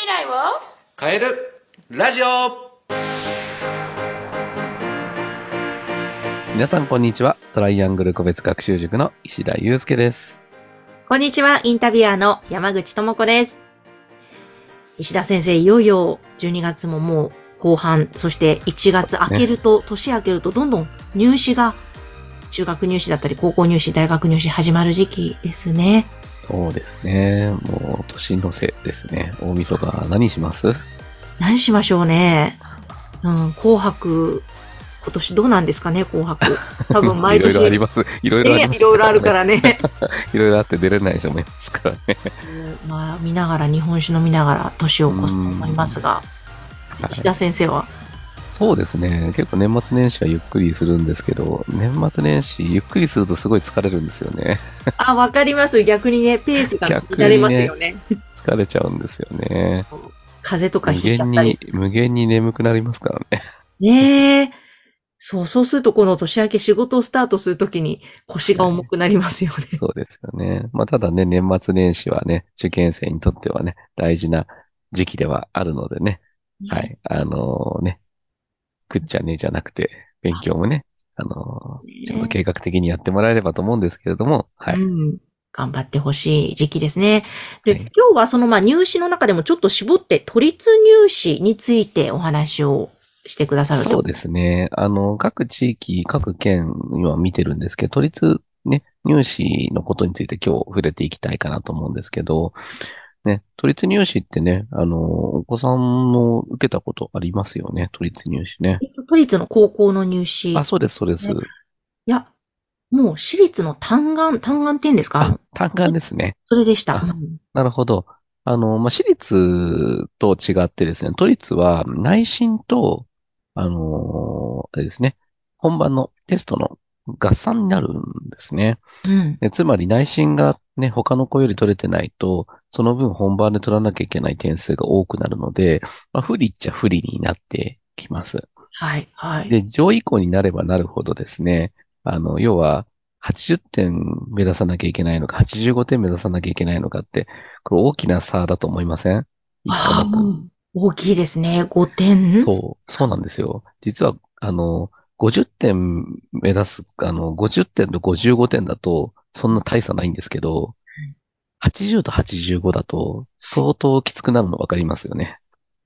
未来を？変えるラジオ皆さんこんにちは。トライアングル個別学習塾の石田祐介です。こんにちは、インタビュアーの山口智子です。石田先生、いよいよ12月ももう後半、そして1月明けると、年明けるとどんどん入試が、中学入試だったり、高校入試、大学入試始まる時期ですね。そうですね。もう年の瀬ですね。大晦日何します？何しましょうね。うん、紅白、今年どうなんですかね、紅白。多分毎年。いろいろあります。いろいろあります、ねいろいろあるからね。いろいろあって出れない人もいますからね。まあ、見ながら、日本酒飲みながら年を越すと思いますが、はい石田先生は、そうですね。結構年末年始はゆっくりするんですけど、年末年始ゆっくりするとすごい疲れるんですよね。あ、わかります。逆にね、ペースが乱れますよね。疲れちゃうんですよね。風邪とか無ひいちゃった限にり。、無限に眠くなりますからね。ねえ。そう、そうするとこの年明け仕事をスタートするときに腰が重くなりますよね。そうですよね。まあ、ただね、年末年始はね、受験生にとってはね、大事な時期ではあるのでね。は。い。あのね、くっちゃねじゃなくて、勉強もね、あのねちゃんと計画的にやってもらえればと思うんですけれども、はい。うん。頑張ってほしい時期ですね。で、はい今日はそのまあ入試の中でもちょっと絞って都立入試についてお話をしてくださると。そうですね。あの、各地域、各県、今見てるんですけど、都立ね、入試のことについて今日触れていきたいかなと思うんですけど、ね、都立入試ってね、あの、お子さんも受けたことありますよね、都立入試ね。えっと都立の高校の入試。あ、そうです、そうです。ねいや、もう私立の単眼、単眼って言うんですか？あ、単眼ですね。それでした。あうんなるほど。あの、まあ、私立と違ってですね、都立は内申と、あのあれですね、本番のテストの合算になるんですね。うん。でつまり内申がね、他の子より取れてないと、その分本番で取らなきゃいけない点数が多くなるので、まあ、不利っちゃ不利になってきます。はい、はい。で、上位校になればなるほどですね、あの、要は、80点目指さなきゃいけないのか、85点目指さなきゃいけないのかって、これ大きな差だと思いません？一ああ。もう、大きいですね。5点？そう、そうなんですよ。実は、あの、50点目指す、あの、50点と55点だと、そんな大差ないんですけど、80と85だと、相当きつくなるの分かりますよね。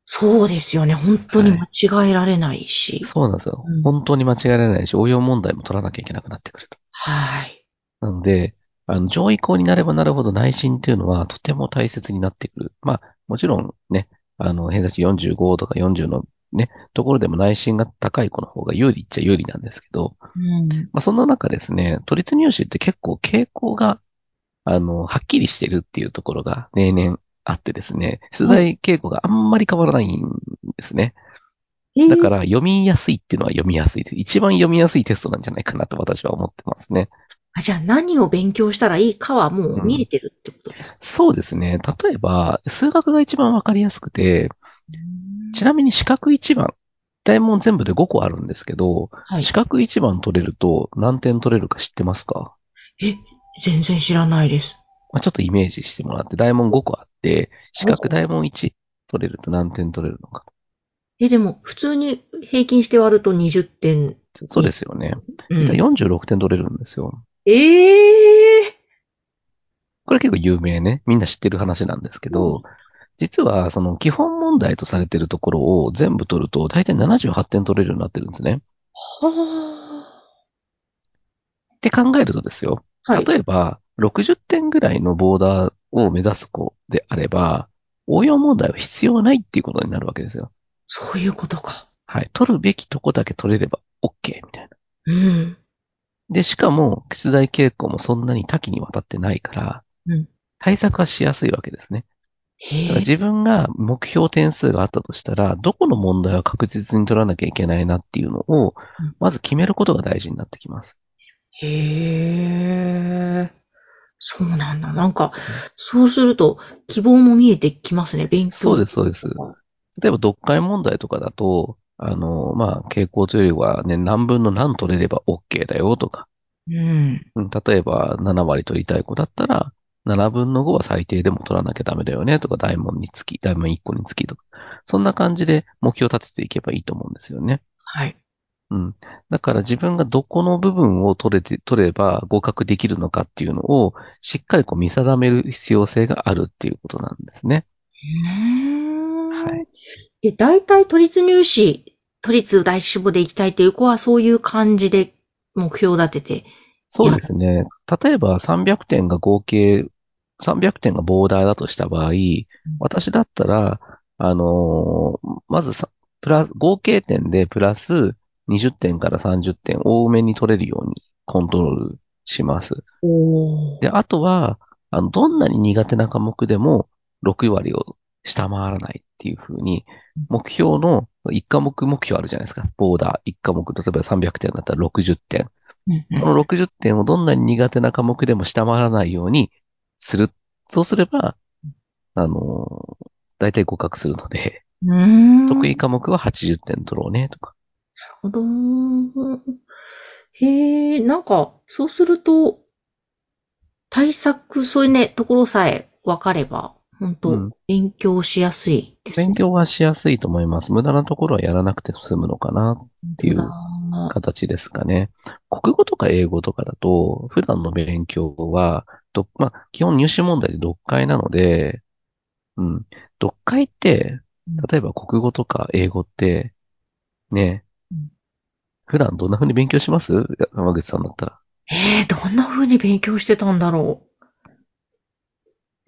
そうですよね。本当に間違えられないし。そうなんですようん。本当に間違えられないし、応用問題も取らなきゃいけなくなってくると。はい。なので、あの、上位校になればなるほど内心っていうのはとても大切になってくる。まあ、もちろんね、あの、偏差値45とか40のね、ところでも内心が高い子の方が有利っちゃ有利なんですけど、うん。まあ、そんな中ですね、都立入試って結構傾向が、あの、はっきりしてるっていうところが例年あってですね、出題傾向があんまり変わらないんですね。だから読みやすいっていうのは読みやすい。一番読みやすいテストなんじゃないかなと私は思ってますね。あじゃあ何を勉強したらいいかはもう見えてるってことですか、そうですね。例えば、数学が一番わかりやすくて、ちなみに四角一番、大問全部で5個あるんですけど、はい四。角一番取れると何点取れるか知ってますか？え、全然知らないです。まあ、ちょっとイメージしてもらって、大問5個あって、四角大問1取れると何点取れるのか。え、でも、普通に平均して割ると20点。そうですよね。うん。実は46点取れるんですよ。ええこれ結構有名ね。みんな知ってる話なんですけど、実はその基本問題とされてるところを全部取ると大体78点取れるようになってるんですね。はって考えるとですよ。あ。はい。例えば、60点ぐらいのボーダーを目指す子であれば、応用問題は必要ないっていうことになるわけですよ。そういうことか。はい。取るべきとこだけ取れれば OK みたいな。うん。で、しかも、出題傾向もそんなに多岐にわたってないから、うん対策はしやすいわけですね。自分が目標点数があったとしたら、どこの問題は確実に取らなきゃいけないなっていうのをうん、まず決めることが大事になってきます。へえ。そうなんだ。なんか、そうすると、希望も見えてきますね、勉強。そうです、そうです。例えば、読解問題とかだと、あの、まあ、傾向というよりはね、何分の何取れれば OK だよとか、うん。うん例えば7割取りたい子だったら、7分の5は最低でも取らなきゃダメだよねとか、大門につき、大門1個につきとか、そんな感じで目標を立てていけばいいと思うんですよね。はい。うん。だから自分がどこの部分を取れて、取れば合格できるのかっていうのを、しっかりこう見定める必要性があるっていうことなんですね。はい。え、大体都立入試、都立第一志望で行きたいっていう子はそういう感じで目標を立てて。そうですね。例えば300点が合計、300点がボーダーだとした場合、私だったら、あのーまずさ、プラス、合計点でプラス20点から30点多めに取れるようにコントロールします。おで、あとは、あの、どんなに苦手な科目でも6割を下回らないっていう風に、目標の1科目目標あるじゃないですか。ボーダー1科目、例えば300点だったら60点。その60点をどんなに苦手な科目でも下回らないようにする。そうすれば、あの、大体合格するので、うん。得意科目は80点取ろうね、とか。なるほど。へえ、なんか、そうすると、対策、そういうね、ところさえ分かれば、本当、うん勉強しやすいですね。勉強はしやすいと思います。無駄なところはやらなくて済むのかなっていうあ形ですかね。国語とか英語とかだと、普段の勉強は、どまあ、基本入試問題で読解なので、うん。読解って、例えば国語とか英語って、ねうん、普段どんな風に勉強します？山口さんだったら。ええどんな風に勉強してたんだろ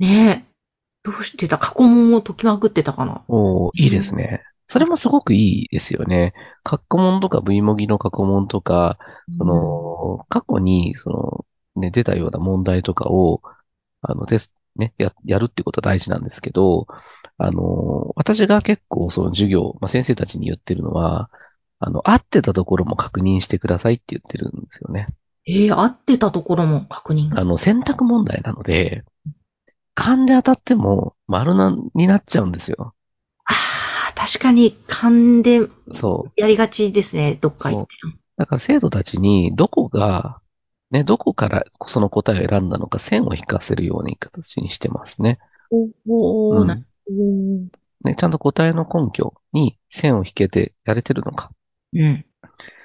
う。ねえ。どうしてた？過去問を解きまくってたかな。おーいいですね。それもすごくいいですよね。過去問とか V 模擬の過去問とか、その、過去に、その、ね、出たような問題とかを、あの、テスト、ね、や、やるってことは大事なんですけど、あの、私が結構その授業、まあ、先生たちに言ってるのは、あの、合ってたところも確認してくださいって言ってるんですよね。ええ合ってたところも確認？が。あの、選択問題なので、勘で当たっても丸な、になっちゃうんですよ。確かに勘でそう。やりがちですね、どっか行って。だから生徒たちにどこが、ね、どこからその答えを選んだのか線を引かせるような形にしてますね。おお、うんな。ね、ちゃんと答えの根拠に線を引けてやれてるのか。うん。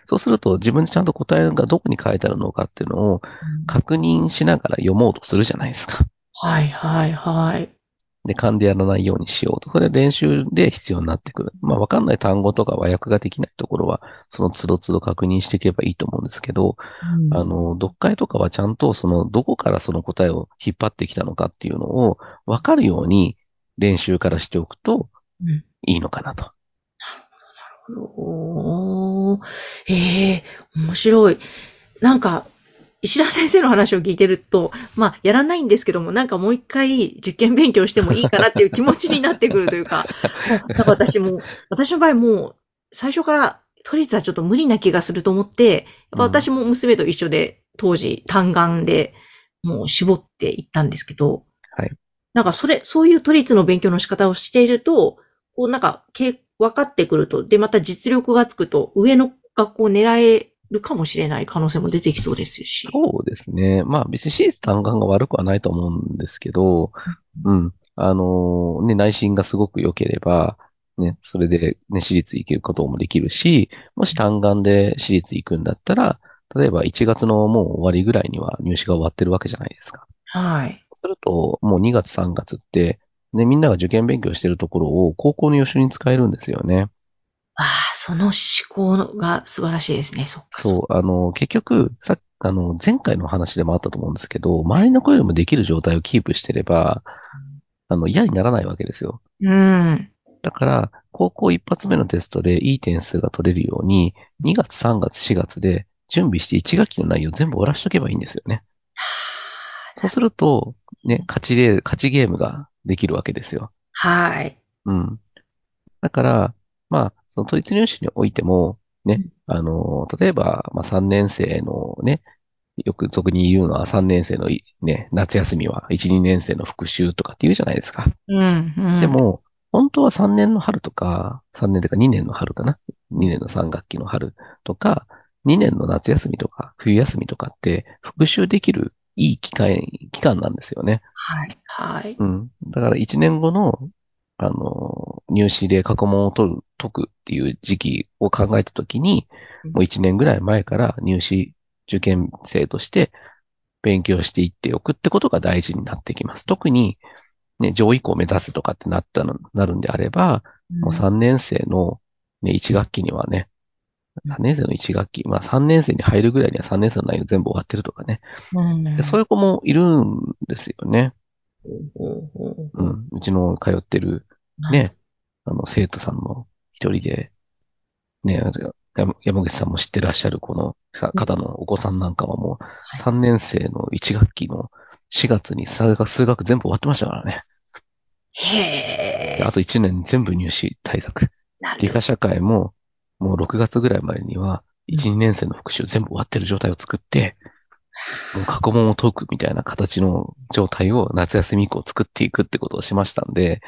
そうすると自分でちゃんと答えがどこに書いてあるのかっていうのを確認しながら読もうとするじゃないですか。はいはいはい。で、勘でやらないようにしようと。それ練習で必要になってくる。まあ、わかんない単語とか和訳ができないところは、その都度都度確認していけばいいと思うんですけど、うんあの、読解とかはちゃんとその、どこからその答えを引っ張ってきたのかっていうのを分かるように練習からしておくとうんいいのかなと。おーええ面白い。なんか、石田先生の話を聞いてると、まあ、やらないんですけども、なんかもう一回受験勉強してもいいかなっていう気持ちになってくるというか、だから私も、私の場合もう、最初から都立はちょっと無理な気がすると思って、やっぱ私も娘と一緒で、当時単眼でもう絞っていったんですけど、はい。なんかそれ、そういう都立の勉強の仕方をしていると、こうなんか、け分かってくると、で、また実力がつくと、上の学校を狙えるかもしれない可能性も出てきそうですし。そうですね。まあ別に私立単眼が悪くはないと思うんですけど、うん。あのね、内心がすごく良ければ、ね、それでね、私立行けることもできるし、もし単眼で私立行くんだったら、例えば1月のもう終わりぐらいには入試が終わってるわけじゃないですか。はい。すると、もう2月3月って、ね、みんなが受験勉強してるところを高校の予習に使えるんですよね。ああ、その思考が素晴らしいですね。そっか。そう、あの、結局、さあの、前回の話でもあったと思うんですけど、周りの子よりもできる状態をキープしてれば、あの、嫌にならないわけですよ。うん。だから、高校一発目のテストでいい点数が取れるように、2月、3月、4月で準備して1学期の内容全部終わらしとけばいいんですよね。そうすると、ね、勝ちレー、勝ちゲームができるわけですよ。はい。うん。だから、まあ、その都立入試においても、ねうん、あの、例えば、まあ3年生のね、よく俗に言うのは3年生のいね、夏休みは1、2年生の復習とかって言うじゃないですか。うん。うんで、も、本当は3年の春とか、3年とか2年の春かな ?2 年の3学期の春とか、2年の夏休みとか冬休みとかって復習できるいい機会、期間なんですよね。はい。はい。うん。だから1年後の、あの、入試で過去問を取る、解くっていう時期を考えたときに、うんもう1年ぐらい前から入試受験生として勉強していっておくってことが大事になってきます。特に、ね、上位校を目指すとかってなったの、なるんであれば、もう3年生の、ね、1学期にはね、うん3年生の1学期、まあ3年生に入るぐらいには3年生の内容全部終わってるとかね。うん。でそういう子もいるんですよね。うん。うちの通ってるね、あの、生徒さんの一人で、ね、山山口さんも知ってらっしゃるこのさ方のお子さんなんかはもう、はい。3年生の1学期の4月に数学、数学全部終わってましたからね。へえ。であと1年全部入試対策。理科社会も、もう6月ぐらいまでには、うん。1、2年生の復習全部終わってる状態を作って、もう過去問を解くみたいな形の状態を夏休み以降作っていくってことをしましたんで、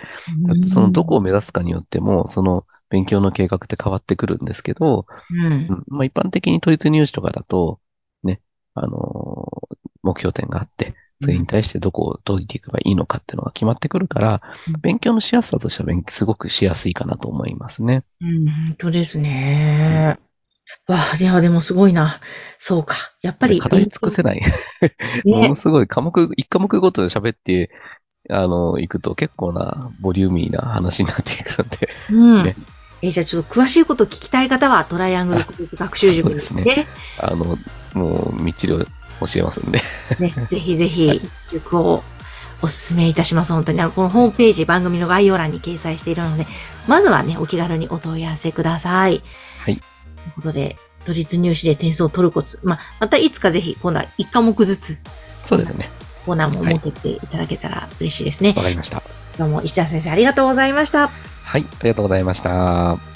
そのどこを目指すかによっても、その勉強の計画って変わってくるんですけど、うんうんまあ一般的に都立入試とかだと、ね、あのー目標点があって、それに対してどこを解いていけばいいのかっていうのが決まってくるからうん、勉強のしやすさとしては勉すごくしやすいかなと思いますね。うん、本当ですね。わあ、いや、でもすごいな。そうか。やっぱり。語り尽くせない。もねの。すごい科目、一科目ごとで喋って、あの、行くと結構なボリューミーな話になっていくので、うん。ねえじゃあちょっと詳しいこと聞きたい方は、トライアングル国立学習塾にすね、あの、もう、みっちり教えますんで。ね、ぜひぜひ、塾をお勧めいたします。本当に。あの、このホームページ、番組の概要欄に掲載しているので、まずはね、お気軽にお問い合わせください。はい。ということで、都立入試で点数を取るコツ。まあ、またいつかぜひ、今度は1科目ずつ、そうですね。コーナーも設けていただけたら嬉しいですね。わかりました。どうも、石田先生ありがとうございました。はい、ありがとうございました。